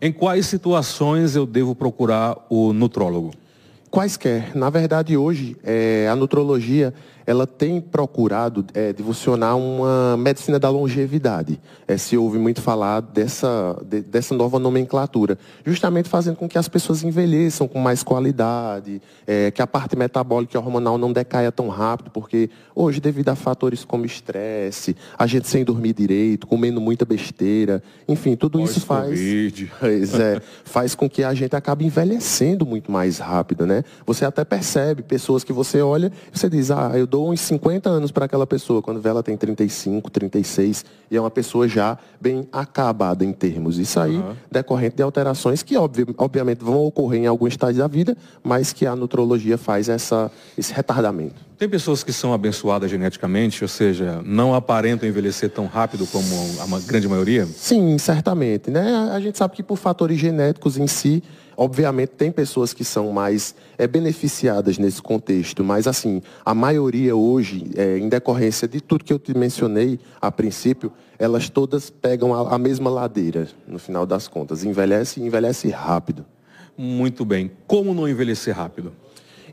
Em quais situações eu devo procurar o nutrólogo? Quaisquer. Na verdade, hoje, é, a nutrologia ela tem procurado é, uma medicina da longevidade. É, se ouve muito falar dessa, de, dessa nova nomenclatura, justamente fazendo com que as pessoas envelheçam com mais qualidade, é, que a parte metabólica e hormonal não decaia tão rápido, porque hoje, devido a fatores como estresse, a gente sem dormir direito, comendo muita besteira, enfim, tudo isso faz, é, faz com que a gente acabe envelhecendo muito mais rápido, né? Você até percebe pessoas que você olha e você diz, ah, eu dou uns 50 anos para aquela pessoa, quando vê ela tem 35, 36, e é uma pessoa já bem acabada em termos. Isso aí uhum. decorrente de alterações que, obviamente, vão ocorrer em algum estágio da vida, mas que a nutrologia faz essa, esse retardamento. Tem pessoas que são abençoadas geneticamente, ou seja, não aparentam envelhecer tão rápido como a grande maioria? Sim, certamente. Né? A gente sabe que por fatores genéticos em si, obviamente tem pessoas que são mais é, beneficiadas nesse contexto, mas assim, a maioria hoje, é, em decorrência de tudo que eu te mencionei a princípio, elas todas pegam a, a mesma ladeira, no final das contas. Envelhece e envelhece rápido. Muito bem. Como não envelhecer rápido?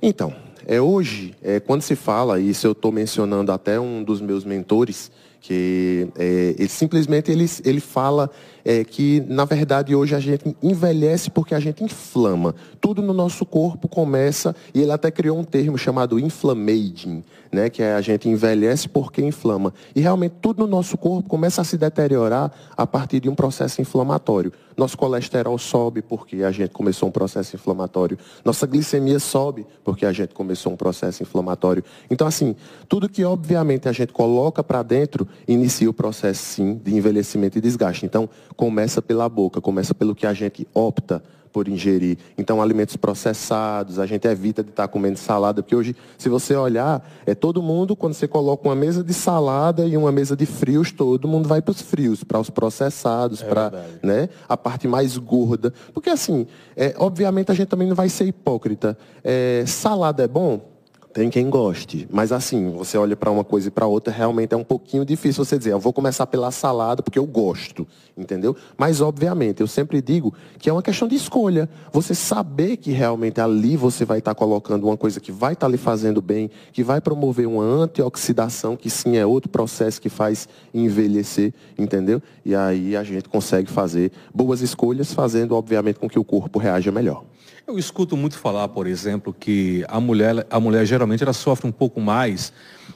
Então, é, hoje, é, quando se fala, isso eu estou mencionando até um dos meus mentores, que é, ele, simplesmente ele, ele fala é, que, na verdade, hoje a gente envelhece porque a gente inflama. Tudo no nosso corpo começa, e ele até criou um termo chamado inflammaging, né, que é a gente envelhece porque inflama. E realmente tudo no nosso corpo começa a se deteriorar a partir de um processo inflamatório. Nosso colesterol sobe porque a gente começou um processo inflamatório. Nossa glicemia sobe porque a gente começou um processo inflamatório. Então, assim, tudo que obviamente a gente coloca para dentro inicia o processo, sim, de envelhecimento e desgaste. Então, começa pela boca, começa pelo que a gente opta por ingerir. Então, alimentos processados, a gente evita de estar comendo salada, porque hoje, se você olhar, é todo mundo, quando você coloca uma mesa de salada e uma mesa de frios, todo mundo vai para os frios, para os processados, é para né, a parte mais gorda. Porque, assim, é, obviamente a gente também não vai ser hipócrita. É, salada é bom? Tem quem goste, mas assim, você olha para uma coisa e para outra, realmente é um pouquinho difícil você dizer, eu vou começar pela salada porque eu gosto, entendeu? Mas obviamente, eu sempre digo que é uma questão de escolha. Você saber que realmente ali você vai estar tá colocando uma coisa que vai estar tá lhe fazendo bem, que vai promover uma antioxidação, que sim é outro processo que faz envelhecer, entendeu? E aí a gente consegue fazer boas escolhas, fazendo obviamente com que o corpo reaja melhor. Eu escuto muito falar, por exemplo, que a mulher, a mulher geralmente ela sofre um pouco mais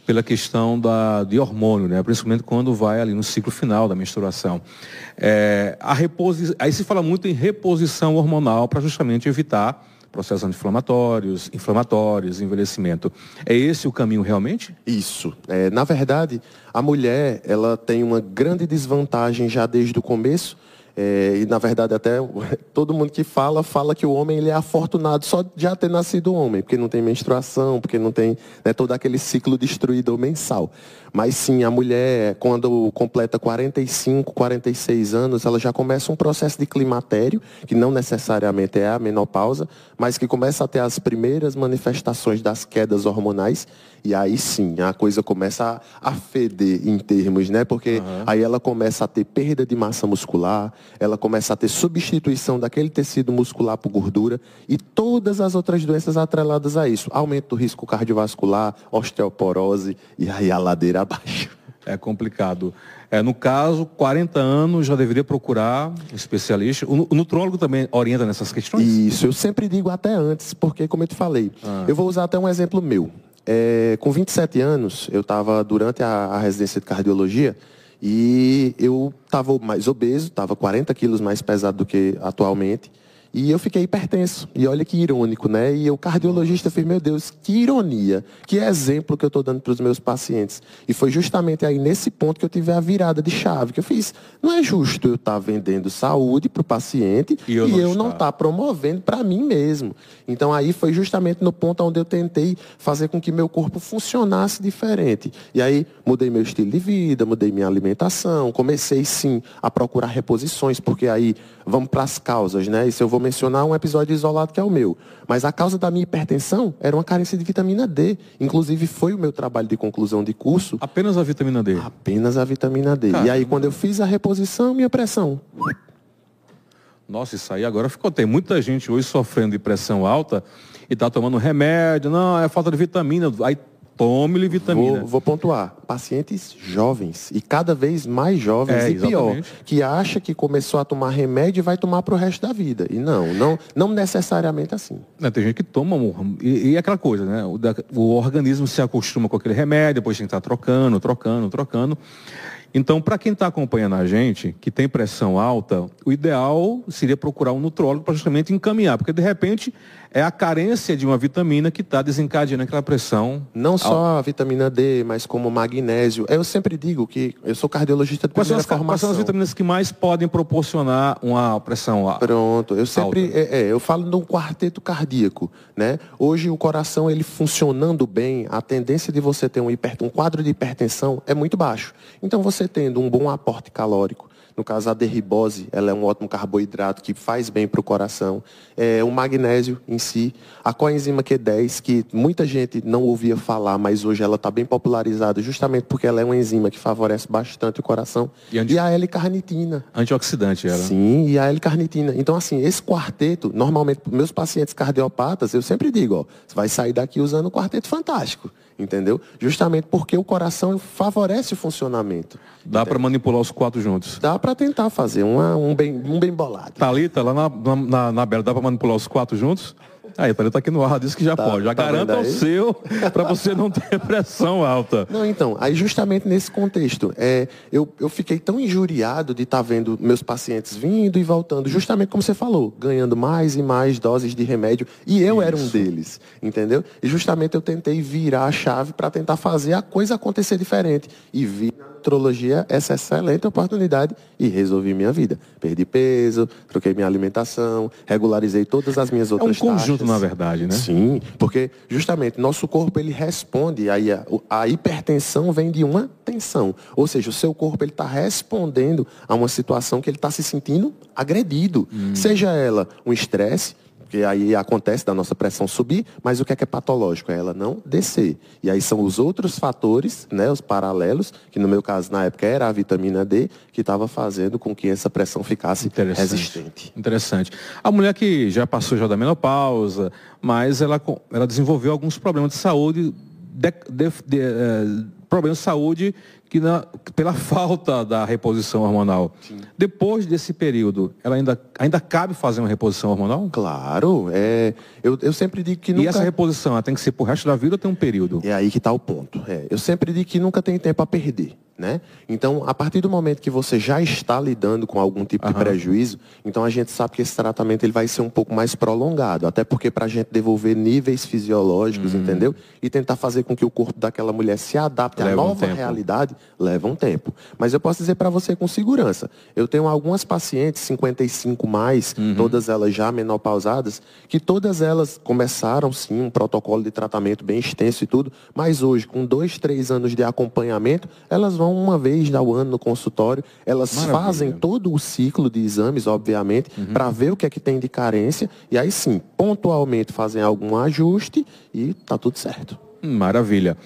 pela questão da, de hormônio, né? principalmente quando vai ali no ciclo final da menstruação. É, a reposi... Aí se fala muito em reposição hormonal para justamente evitar processos anti-inflamatórios, inflamatórios, envelhecimento. É esse o caminho realmente? Isso. É, na verdade, a mulher ela tem uma grande desvantagem já desde o começo, é, e na verdade até todo mundo que fala, fala que o homem ele é afortunado só de já ter nascido homem, porque não tem menstruação, porque não tem né, todo aquele ciclo destruidor mensal. Mas sim, a mulher, quando completa 45, 46 anos, ela já começa um processo de climatério, que não necessariamente é a menopausa, mas que começa a ter as primeiras manifestações das quedas hormonais. E aí sim, a coisa começa a, a feder em termos, né? Porque uhum. aí ela começa a ter perda de massa muscular, ela começa a ter substituição daquele tecido muscular por gordura e todas as outras doenças atreladas a isso. Aumento do risco cardiovascular, osteoporose e aí a ladeira abaixo. É complicado. É, no caso, 40 anos já deveria procurar um especialista. O, nutrólogo também orienta nessas questões? Isso, eu sempre digo até antes, porque como eu te falei, ah. eu vou usar até um exemplo meu. É, com 27 anos, eu estava durante a, a residência de cardiologia e eu estava mais obeso, estava 40 quilos mais pesado do que atualmente. E eu fiquei hipertenso. E olha que irônico, né? E o cardiologista fez, meu Deus, que ironia, que exemplo que eu estou dando para os meus pacientes. E foi justamente aí nesse ponto que eu tive a virada de chave, que eu fiz, não é justo eu estar tá vendendo saúde para o paciente e eu não estar tá promovendo para mim mesmo. Então aí foi justamente no ponto onde eu tentei fazer com que meu corpo funcionasse diferente. E aí mudei meu estilo de vida, mudei minha alimentação, comecei sim a procurar reposições, porque aí vamos para as causas, né? E se eu vou mencionar um episódio isolado que é o meu. Mas a causa da minha hipertensão era uma carência de vitamina D. Inclusive, foi o meu trabalho de conclusão de curso. Apenas a vitamina D? Apenas a vitamina D. E aí, quando eu fiz a reposição, minha pressão. Nossa, isso aí agora ficou. Tem muita gente hoje sofrendo de pressão alta e está tomando remédio. Não, é falta de vitamina. Aí Tome-lhe vitamina. Vou, vou, pontuar. Pacientes jovens e cada vez mais jovens é, e pior, que acha que começou a tomar remédio e vai tomar para o resto da vida. E não, não, não necessariamente assim. É, tem gente que toma e, e aquela coisa, né? O, da, o, organismo se acostuma com aquele remédio, depois tem que estar trocando, trocando, trocando. Então, para quem está acompanhando a gente, que tem pressão alta, o ideal seria procurar um nutrólogo para justamente encaminhar, porque de repente é a carência de uma vitamina que está desencadeando aquela pressão. Não só a vitamina D, mas como magnésio. Eu sempre digo que eu sou cardiologista de quais primeira formação. Quais são as vitaminas que mais podem proporcionar uma pressão alta? Pronto, eu sempre é, é, eu falo de um quarteto cardíaco, né? Hoje o coração ele funcionando bem, a tendência de você ter um, hiper, um quadro de hipertensão é muito baixo. Então você tendo um bom aporte calórico, no caso, a derribose, ela é um ótimo carboidrato que faz bem para o coração. É, o magnésio em si. A coenzima Q10, que muita gente não ouvia falar, mas hoje ela está bem popularizada justamente porque ela é uma enzima que favorece bastante o coração. E, anti... e a L-carnitina. Antioxidante ela. Sim, e a L-carnitina. Então, assim, esse quarteto, normalmente, meus pacientes cardiopatas, eu sempre digo, ó, você vai sair daqui usando o quarteto fantástico entendeu? Justamente porque o coração favorece o funcionamento. Dá para manipular os quatro juntos? Dá para tentar fazer uma, um, bem, um bem bolado. Thalita, lá na, na, na Bela, dá para manipular os quatro juntos? Aí, ele tá aqui no ar, disse que já tá, pode. Já tá garanta o seu para você não ter pressão alta. Não, então, aí justamente nesse contexto, é, eu, eu fiquei tão injuriado de estar tá vendo meus pacientes vindo e voltando, justamente como você falou, ganhando mais e mais doses de remédio, e eu Isso. era um deles, entendeu? E justamente eu tentei virar a chave para tentar fazer a coisa acontecer diferente. E vi astrologia essa excelente oportunidade e resolvi minha vida. Perdi peso, troquei minha alimentação, regularizei todas as minhas outras É um conjunto, taxas. na verdade, né? Sim, porque justamente nosso corpo ele responde, aí a, a hipertensão vem de uma tensão. Ou seja, o seu corpo ele está respondendo a uma situação que ele está se sentindo agredido. Hum. Seja ela um estresse, porque aí acontece da nossa pressão subir, mas o que é que é patológico? É ela não descer. E aí são os outros fatores, né, os paralelos, que no meu caso na época era a vitamina D, que estava fazendo com que essa pressão ficasse Interessante. resistente. Interessante. A mulher que já passou já da menopausa, mas ela, ela desenvolveu alguns problemas de saúde, de, de, de, problemas de saúde que na, pela falta da reposição hormonal. Sim. Depois desse período, ela ainda, ainda cabe fazer uma reposição hormonal? Claro. É, eu, eu sempre digo que nunca... E essa reposição, ela tem que ser pro resto da vida ou tem um período? É aí que está o ponto. É, eu sempre digo que nunca tem tempo a perder. Né? Então, a partir do momento que você já está lidando com algum tipo uhum. de prejuízo, então a gente sabe que esse tratamento ele vai ser um pouco mais prolongado, até porque para a gente devolver níveis fisiológicos, uhum. entendeu? E tentar fazer com que o corpo daquela mulher se adapte leva à nova um realidade, leva um tempo. Mas eu posso dizer para você com segurança, eu tenho algumas pacientes, 55 mais, uhum. todas elas já menopausadas, que todas elas começaram sim um protocolo de tratamento bem extenso e tudo, mas hoje, com dois, três anos de acompanhamento, elas vão uma vez ao ano no consultório, elas Maravilha. fazem todo o ciclo de exames, obviamente, uhum. para ver o que é que tem de carência, e aí sim, pontualmente fazem algum ajuste e tá tudo certo. Maravilha.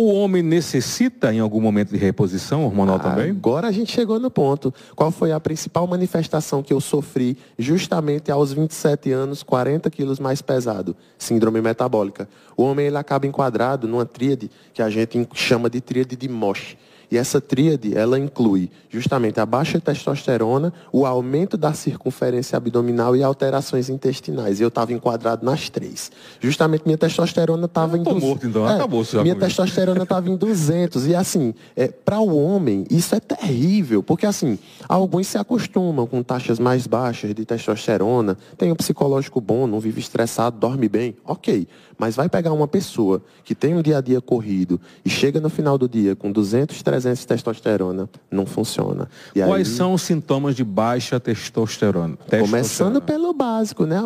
O homem necessita em algum momento de reposição hormonal ah, também? Agora a gente chegou no ponto. Qual foi a principal manifestação que eu sofri justamente aos 27 anos, 40 quilos mais pesado? Síndrome metabólica. O homem ele acaba enquadrado numa tríade que a gente chama de tríade de Mosh e essa tríade, ela inclui justamente a baixa testosterona, o aumento da circunferência abdominal e alterações intestinais. E eu estava enquadrado nas três. Justamente minha testosterona estava em... Estou morto, então. É, Acabou já Minha testosterona estava em 200. E assim, é, para o homem, isso é terrível. Porque assim, alguns se acostumam com taxas mais baixas de testosterona, tem um psicológico bom, não vive estressado, dorme bem. Ok. Mas vai pegar uma pessoa que tem um dia a dia corrido e chega no final do dia com 200, 300 de testosterona, não funciona. E Quais aí... são os sintomas de baixa testosterona? testosterona? Começando pelo básico, né?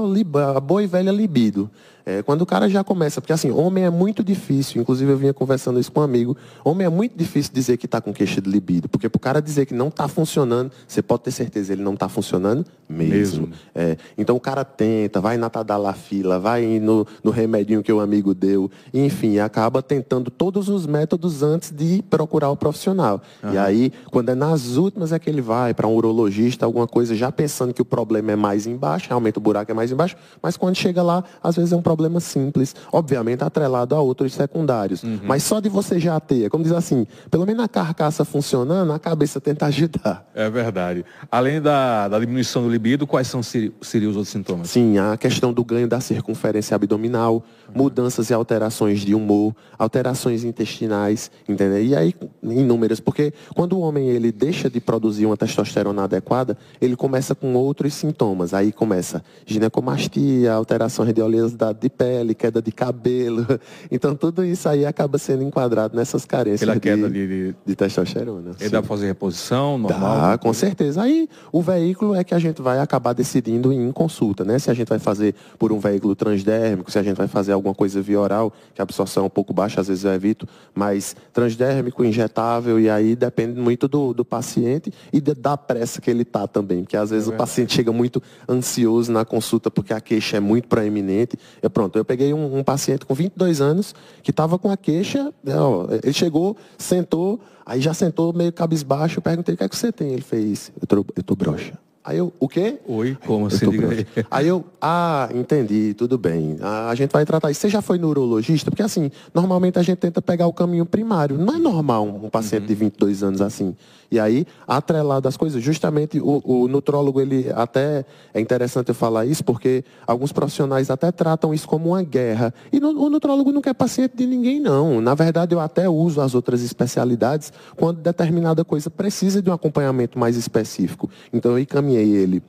A boa e velha libido. É, quando o cara já começa, porque assim, homem é muito difícil, inclusive eu vinha conversando isso com um amigo, homem é muito difícil dizer que está com queixa de libido, porque para o cara dizer que não está funcionando, você pode ter certeza, ele não está funcionando mesmo. mesmo. É, então o cara tenta, vai na tadalafila, vai no, no remedinho que o amigo deu, enfim, acaba tentando todos os métodos antes de procurar o profissional. Uhum. E aí, quando é nas últimas é que ele vai para um urologista, alguma coisa, já pensando que o problema é mais embaixo, realmente o buraco é mais embaixo, mas quando chega lá, às vezes é um problema simples, obviamente atrelado a outros secundários. Uhum. Mas só de você já ter, como diz assim, pelo menos a carcaça funcionando, a cabeça tenta ajudar. É verdade. Além da, da diminuição do libido, quais são, seriam os outros sintomas? Sim, a questão do ganho da circunferência abdominal, uhum. mudanças e alterações de humor, alterações intestinais, entendeu? E aí, inúmeras, porque quando o homem ele deixa de produzir uma testosterona adequada, ele começa com outros sintomas. Aí começa ginecomastia, alterações de oleosidade de pele, queda de cabelo. Então tudo isso aí acaba sendo enquadrado nessas carências Pela queda de, de, de testosterona. E dá para fazer reposição normal? Dá, com certeza. Aí o veículo é que a gente vai acabar decidindo em consulta, né? Se a gente vai fazer por um veículo transdérmico, se a gente vai fazer alguma coisa via oral, que a absorção é um pouco baixa, às vezes eu evito, mas transdérmico, injetável, e aí depende muito do, do paciente e da pressa que ele tá também. Porque às vezes é o paciente chega muito ansioso na consulta porque a queixa é muito proeminente. Eu, pronto, eu peguei um, um paciente com 22 anos que estava com a queixa, né, ó, ele chegou, sentou, aí já sentou meio cabisbaixo, eu perguntei o que é que você tem. Ele fez, eu tô, eu tô broxa. Aí eu, o quê? Oi, como assim? Aí. aí eu, ah, entendi, tudo bem. Ah, a gente vai tratar isso. Você já foi neurologista? Porque assim, normalmente a gente tenta pegar o caminho primário. Não é normal um, paciente uhum. de 22 anos assim. E aí, atrelado às coisas, justamente o, o nutrólogo, ele até, é interessante eu falar isso, porque alguns profissionais até tratam isso como uma guerra. E no, o nutrólogo não quer paciente de ninguém, não. Na verdade, eu até uso as outras especialidades quando determinada coisa precisa de um acompanhamento mais específico. Então, eu encaminhei ele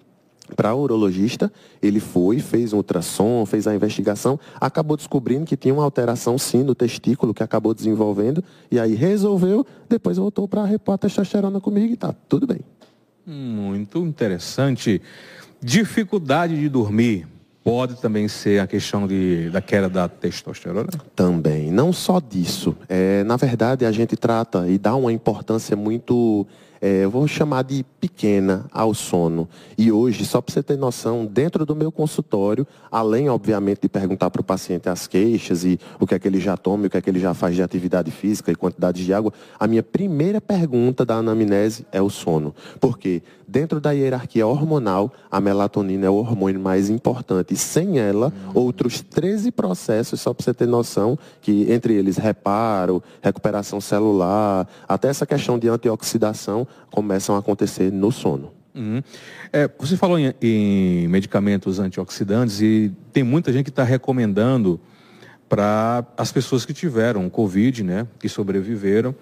para o urologista, ele foi, fez um ultrassom, fez a investigação, acabou descobrindo que tinha uma alteração sim no testículo que acabou desenvolvendo, e aí resolveu, depois voltou para repor a testosterona comigo e tá tudo bem. Muito interessante. Dificuldade de dormir pode também ser a questão de, da queda da testosterona? Também. Não só disso. É, na verdade, a gente trata e dá uma importância muito é, eu vou chamar de pequena ao sono. E hoje, só para você ter noção, dentro do meu consultório, além, obviamente, de perguntar para o paciente as queixas e o que é que ele já toma, o que é que ele já faz de atividade física e quantidade de água, a minha primeira pergunta da anamnese é o sono. Porque dentro da hierarquia hormonal, a melatonina é o hormônio mais importante. Sem ela, outros 13 processos, só para você ter noção, que entre eles reparo, recuperação celular, até essa questão de antioxidação, começam a acontecer no sono. Uhum. É, você falou em, em, medicamentos antioxidantes e tem muita gente que está recomendando para as pessoas que tiveram Covid, né, que sobreviveram,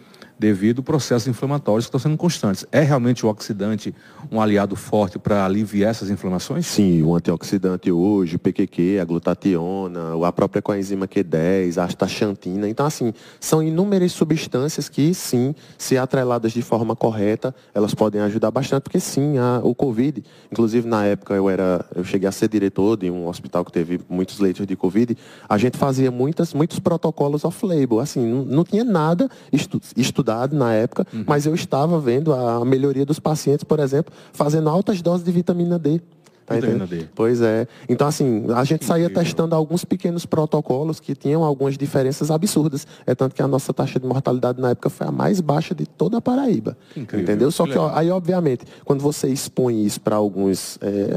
devido a processos inflamatórios que estão sendo constantes. É realmente o oxidante um aliado forte para aliviar essas inflamações? Sim, o antioxidante hoje, o PQQ, a glutationa, a própria coenzima Q10, a astaxantina. Então, assim, são inúmeras substâncias que, sim, se atreladas de forma correta, elas podem ajudar bastante, porque sim, a, o Covid, inclusive na época eu era, eu cheguei a ser diretor de um hospital que teve muitos leitos de Covid, a gente fazia muitas, muitos protocolos off-label, assim, não, não tinha nada estu, estudado na época, uhum. mas eu estava vendo a melhoria dos pacientes, por exemplo, fazendo altas doses de vitamina D. Tá D. Pois é. Então, assim, a gente saía testando alguns pequenos protocolos que tinham algumas diferenças absurdas. É tanto que a nossa taxa de mortalidade na época foi a mais baixa de toda a Paraíba. Incrível. Entendeu? Só que, ó, aí, obviamente, quando você expõe isso para alguns é,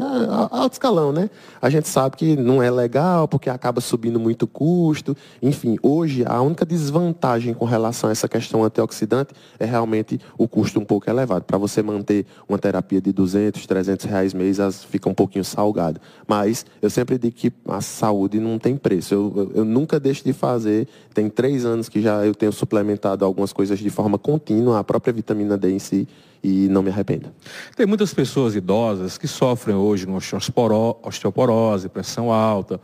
alto escalão, né? A gente sabe que não é legal, porque acaba subindo muito custo. Enfim, hoje, a única desvantagem com relação a essa questão antioxidante é realmente o custo um pouco elevado. Para você manter uma terapia de 200, 300 reais mês, fica um pouco pouquinho salgado. Mas eu sempre digo que a saúde não tem preço. Eu, eu, eu, nunca deixo de fazer. Tem três anos que já eu tenho suplementado algumas coisas de forma contínua, a própria vitamina D em si, e não me arrependo. Tem muitas pessoas idosas que sofrem hoje com osteoporose, pressão alta,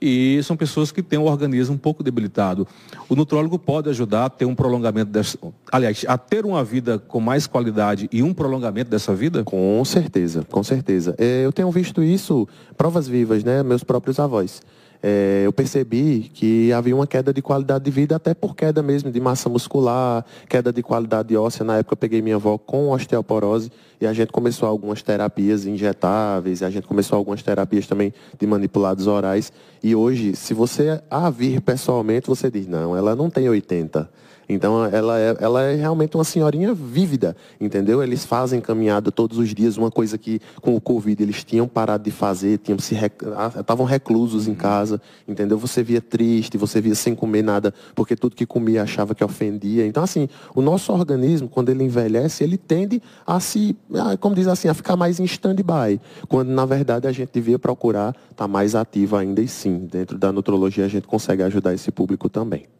e são pessoas que têm o organismo um pouco debilitado. O nutrólogo pode ajudar a ter um prolongamento dessa, aliás, a ter uma vida com mais qualidade e um prolongamento dessa vida? Com certeza, com certeza. É, eu tenho visto isso, provas vivas, né, meus próprios avós. É, eu percebi que havia uma queda de qualidade de vida, até por queda mesmo de massa muscular, queda de qualidade óssea. Na época eu peguei minha avó com osteoporose e a gente começou algumas terapias injetáveis, a gente começou algumas terapias também de manipulados orais. E hoje, se você a vir pessoalmente, você diz, não, ela não tem 80 então ela é, ela é realmente uma senhorinha vívida, entendeu? Eles fazem caminhada todos os dias, uma coisa que com o Covid eles tinham parado de fazer, tinham se estavam reclusos em casa, entendeu? Você via triste, você via sem comer nada, porque tudo que comia achava que ofendia. Então assim, o nosso organismo quando ele envelhece, ele tende a se, como diz assim, a ficar mais em stand-by, quando na verdade a gente devia procurar estar tá mais ativo ainda e sim, dentro da nutrologia a gente consegue ajudar esse público também.